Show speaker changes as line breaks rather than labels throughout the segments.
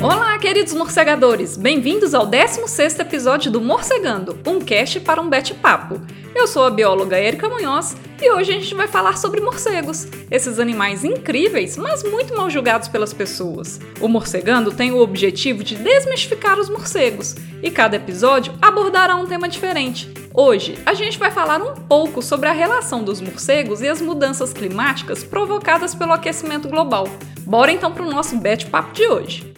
Olá, queridos morcegadores! Bem-vindos ao 16º episódio do Morcegando, um cast para um bate-papo. Eu sou a bióloga Erika Munhoz e hoje a gente vai falar sobre morcegos, esses animais incríveis, mas muito mal julgados pelas pessoas. O Morcegando tem o objetivo de desmistificar os morcegos e cada episódio abordará um tema diferente. Hoje a gente vai falar um pouco sobre a relação dos morcegos e as mudanças climáticas provocadas pelo aquecimento global. Bora então para o nosso bate-papo de hoje.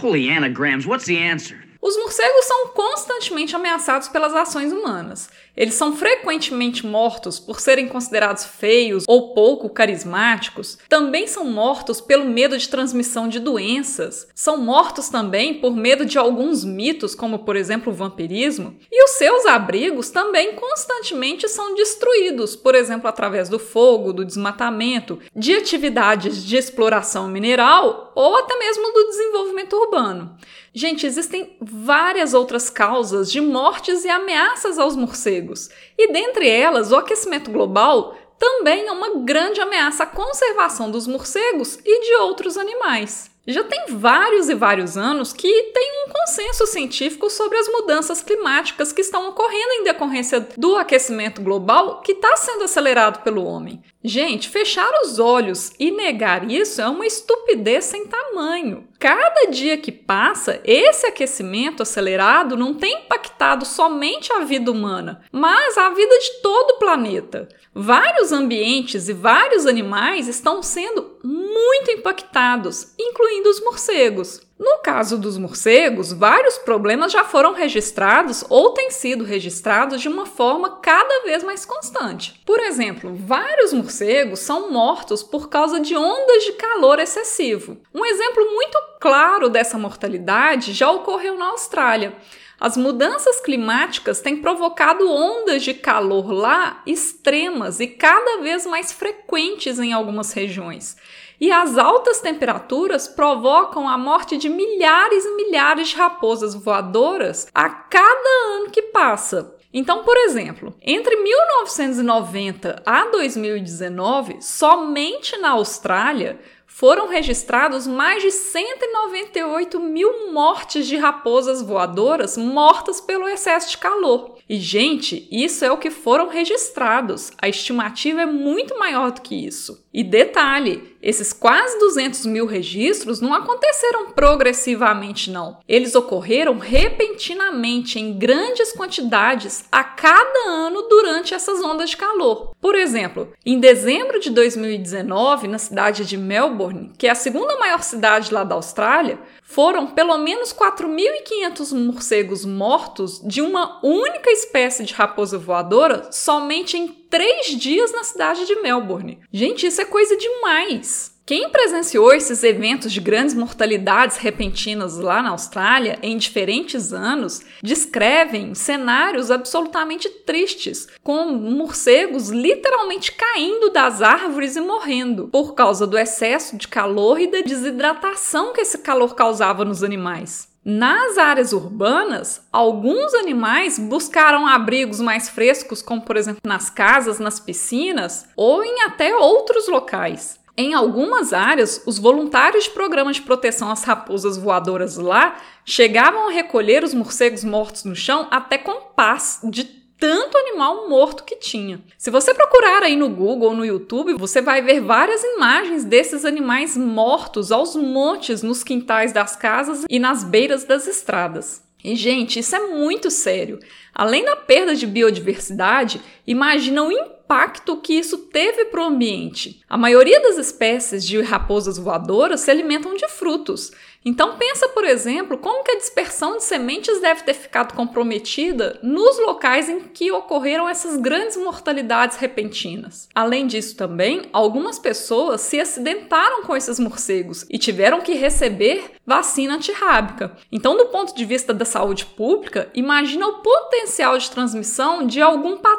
Holy anagrams, what's the answer?
Os morcegos são constantemente ameaçados pelas ações humanas. Eles são frequentemente mortos por serem considerados feios ou pouco carismáticos. Também são mortos pelo medo de transmissão de doenças. São mortos também por medo de alguns mitos, como por exemplo o vampirismo. E os seus abrigos também constantemente são destruídos, por exemplo, através do fogo, do desmatamento, de atividades de exploração mineral ou até mesmo do desenvolvimento urbano. Gente, existem várias outras causas de mortes e ameaças aos morcegos, e dentre elas, o aquecimento global também é uma grande ameaça à conservação dos morcegos e de outros animais. Já tem vários e vários anos que tem um consenso científico sobre as mudanças climáticas que estão ocorrendo em decorrência do aquecimento global que está sendo acelerado pelo homem. Gente, fechar os olhos e negar isso é uma estupidez sem tamanho. Cada dia que passa, esse aquecimento acelerado não tem impactado somente a vida humana, mas a vida de todo o planeta. Vários ambientes e vários animais estão sendo muito impactados, incluindo os morcegos. No caso dos morcegos, vários problemas já foram registrados ou têm sido registrados de uma forma cada vez mais constante. Por exemplo, vários morcegos são mortos por causa de ondas de calor excessivo. Um exemplo muito claro dessa mortalidade já ocorreu na Austrália. As mudanças climáticas têm provocado ondas de calor lá extremas e cada vez mais frequentes em algumas regiões. E as altas temperaturas provocam a morte de milhares e milhares de raposas voadoras a cada ano que passa. Então, por exemplo, entre 1990 a 2019, somente na Austrália, foram registrados mais de 198 mil mortes de raposas voadoras mortas pelo excesso de calor. E, gente, isso é o que foram registrados. A estimativa é muito maior do que isso. E detalhe: esses quase 200 mil registros não aconteceram progressivamente, não. Eles ocorreram repentinamente, em grandes quantidades, a cada ano durante essas ondas de calor. Por exemplo, em dezembro de 2019, na cidade de Melbourne, que é a segunda maior cidade lá da Austrália, foram pelo menos 4.500 morcegos mortos de uma única espécie de raposa voadora somente em três dias na cidade de Melbourne. Gente, isso é coisa demais! Quem presenciou esses eventos de grandes mortalidades repentinas lá na Austrália em diferentes anos descrevem cenários absolutamente tristes, com morcegos literalmente caindo das árvores e morrendo por causa do excesso de calor e da desidratação que esse calor causava nos animais. Nas áreas urbanas, alguns animais buscaram abrigos mais frescos, como por exemplo nas casas, nas piscinas ou em até outros locais. Em algumas áreas, os voluntários de programas de proteção às raposas voadoras lá chegavam a recolher os morcegos mortos no chão até com pás de tanto animal morto que tinha. Se você procurar aí no Google ou no YouTube, você vai ver várias imagens desses animais mortos aos montes nos quintais das casas e nas beiras das estradas. E, gente, isso é muito sério. Além da perda de biodiversidade, imagina o impacto que isso teve para o ambiente. A maioria das espécies de raposas voadoras se alimentam de frutos. Então pensa, por exemplo, como que a dispersão de sementes deve ter ficado comprometida nos locais em que ocorreram essas grandes mortalidades repentinas. Além disso também, algumas pessoas se acidentaram com esses morcegos e tiveram que receber vacina antirrábica. Então, do ponto de vista da saúde pública, imagina o potencial de transmissão de algum patógeno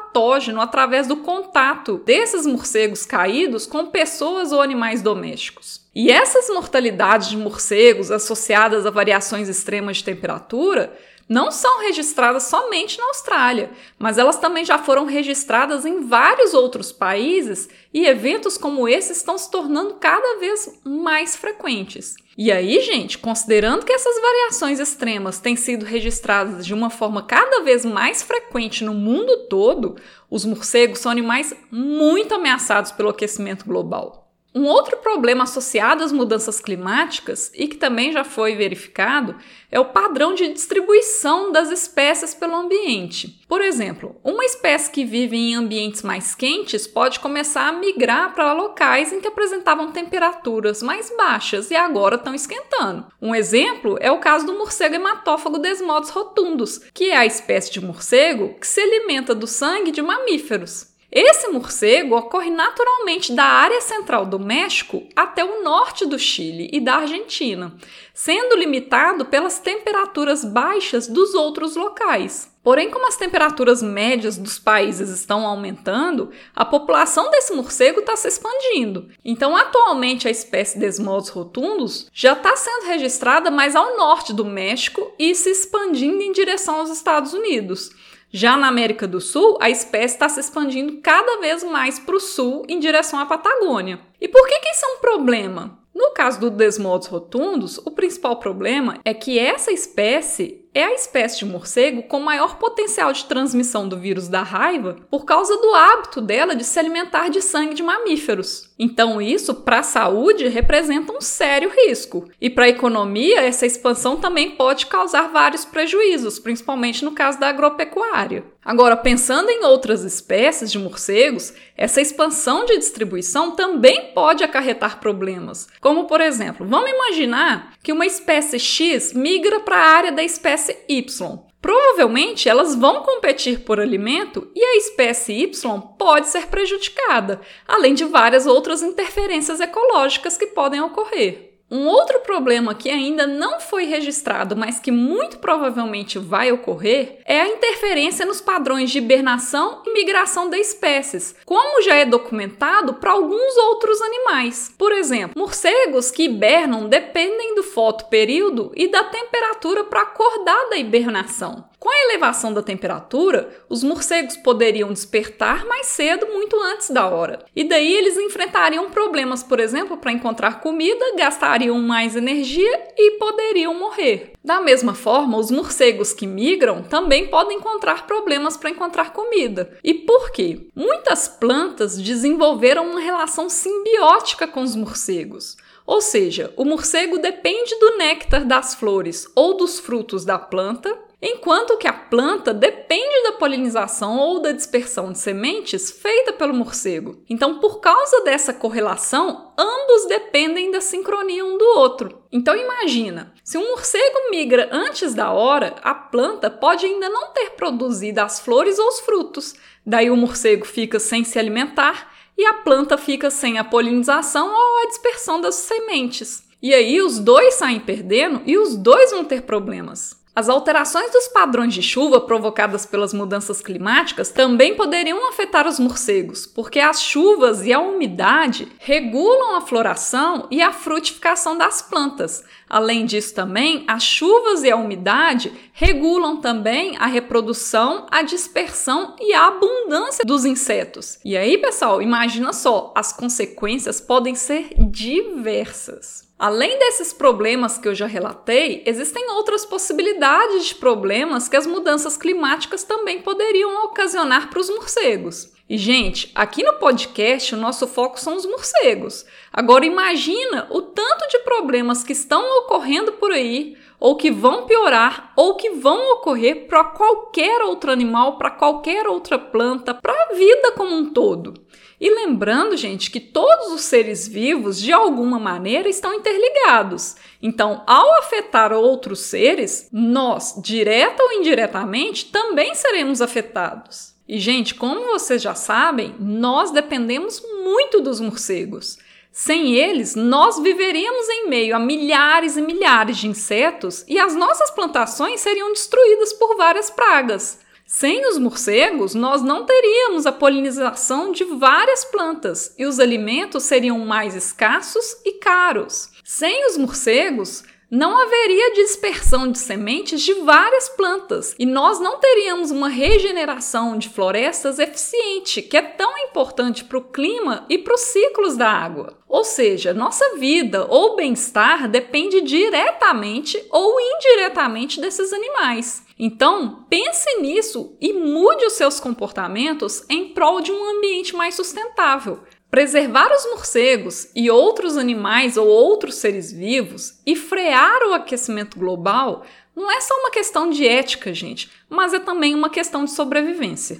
através do contato desses morcegos caídos com pessoas ou animais domésticos. E essas mortalidades de morcegos associadas a variações extremas de temperatura não são registradas somente na Austrália, mas elas também já foram registradas em vários outros países e eventos como esse estão se tornando cada vez mais frequentes. E aí, gente, considerando que essas variações extremas têm sido registradas de uma forma cada vez mais frequente no mundo todo, os morcegos são animais muito ameaçados pelo aquecimento global. Um outro problema associado às mudanças climáticas e que também já foi verificado é o padrão de distribuição das espécies pelo ambiente. Por exemplo, uma espécie que vive em ambientes mais quentes pode começar a migrar para locais em que apresentavam temperaturas mais baixas e agora estão esquentando. Um exemplo é o caso do morcego hematófago Desmodus rotundus, que é a espécie de morcego que se alimenta do sangue de mamíferos. Esse morcego ocorre naturalmente da área central do México até o norte do Chile e da Argentina, sendo limitado pelas temperaturas baixas dos outros locais. Porém, como as temperaturas médias dos países estão aumentando, a população desse morcego está se expandindo. Então, atualmente, a espécie Desmodus rotundus já está sendo registrada mais ao norte do México e se expandindo em direção aos Estados Unidos. Já na América do Sul, a espécie está se expandindo cada vez mais para o sul, em direção à Patagônia. E por que, que isso é um problema? No caso do Desmodus rotundus, o principal problema é que essa espécie é a espécie de morcego com maior potencial de transmissão do vírus da raiva por causa do hábito dela de se alimentar de sangue de mamíferos. Então, isso para a saúde representa um sério risco. E para a economia, essa expansão também pode causar vários prejuízos, principalmente no caso da agropecuária. Agora, pensando em outras espécies de morcegos, essa expansão de distribuição também pode acarretar problemas. Como, por exemplo, vamos imaginar que uma espécie X migra para a área da espécie Y. Provavelmente elas vão competir por alimento e a espécie Y pode ser prejudicada, além de várias outras interferências ecológicas que podem ocorrer. Um outro problema que ainda não foi registrado, mas que muito provavelmente vai ocorrer, é a interferência nos padrões de hibernação e migração das espécies, como já é documentado para alguns outros animais. Por exemplo, morcegos que hibernam dependem do fotoperíodo e da temperatura para acordar da hibernação. Com a elevação da temperatura, os morcegos poderiam despertar mais cedo, muito antes da hora. E daí eles enfrentariam problemas, por exemplo, para encontrar comida, gastariam mais energia e poderiam morrer. Da mesma forma, os morcegos que migram também podem encontrar problemas para encontrar comida. E por quê? Muitas plantas desenvolveram uma relação simbiótica com os morcegos. Ou seja, o morcego depende do néctar das flores ou dos frutos da planta enquanto que a planta depende da polinização ou da dispersão de sementes feita pelo morcego. Então, por causa dessa correlação, ambos dependem da sincronia um do outro. Então, imagina, se um morcego migra antes da hora, a planta pode ainda não ter produzido as flores ou os frutos. Daí o morcego fica sem se alimentar e a planta fica sem a polinização ou a dispersão das sementes. E aí os dois saem perdendo e os dois vão ter problemas. As alterações dos padrões de chuva provocadas pelas mudanças climáticas também poderiam afetar os morcegos, porque as chuvas e a umidade regulam a floração e a frutificação das plantas. Além disso, também as chuvas e a umidade regulam também a reprodução, a dispersão e a abundância dos insetos. E aí, pessoal, imagina só, as consequências podem ser diversas. Além desses problemas que eu já relatei, existem outras possibilidades de problemas que as mudanças climáticas também poderiam ocasionar para os morcegos. E, gente, aqui no podcast o nosso foco são os morcegos. Agora imagina o tanto de problemas que estão ocorrendo por aí, ou que vão piorar, ou que vão ocorrer para qualquer outro animal, para qualquer outra planta, para a vida como um todo. E lembrando, gente, que todos os seres vivos, de alguma maneira, estão interligados. Então, ao afetar outros seres, nós, direta ou indiretamente, também seremos afetados. E, gente, como vocês já sabem, nós dependemos muito dos morcegos. Sem eles, nós viveríamos em meio a milhares e milhares de insetos e as nossas plantações seriam destruídas por várias pragas. Sem os morcegos, nós não teríamos a polinização de várias plantas e os alimentos seriam mais escassos e caros. Sem os morcegos, não haveria dispersão de sementes de várias plantas e nós não teríamos uma regeneração de florestas eficiente, que é tão importante para o clima e para os ciclos da água. Ou seja, nossa vida ou bem-estar depende diretamente ou indiretamente desses animais. Então, pense nisso e mude os seus comportamentos em prol de um ambiente mais sustentável. Preservar os morcegos e outros animais ou outros seres vivos e frear o aquecimento global não é só uma questão de ética, gente, mas é também uma questão de sobrevivência.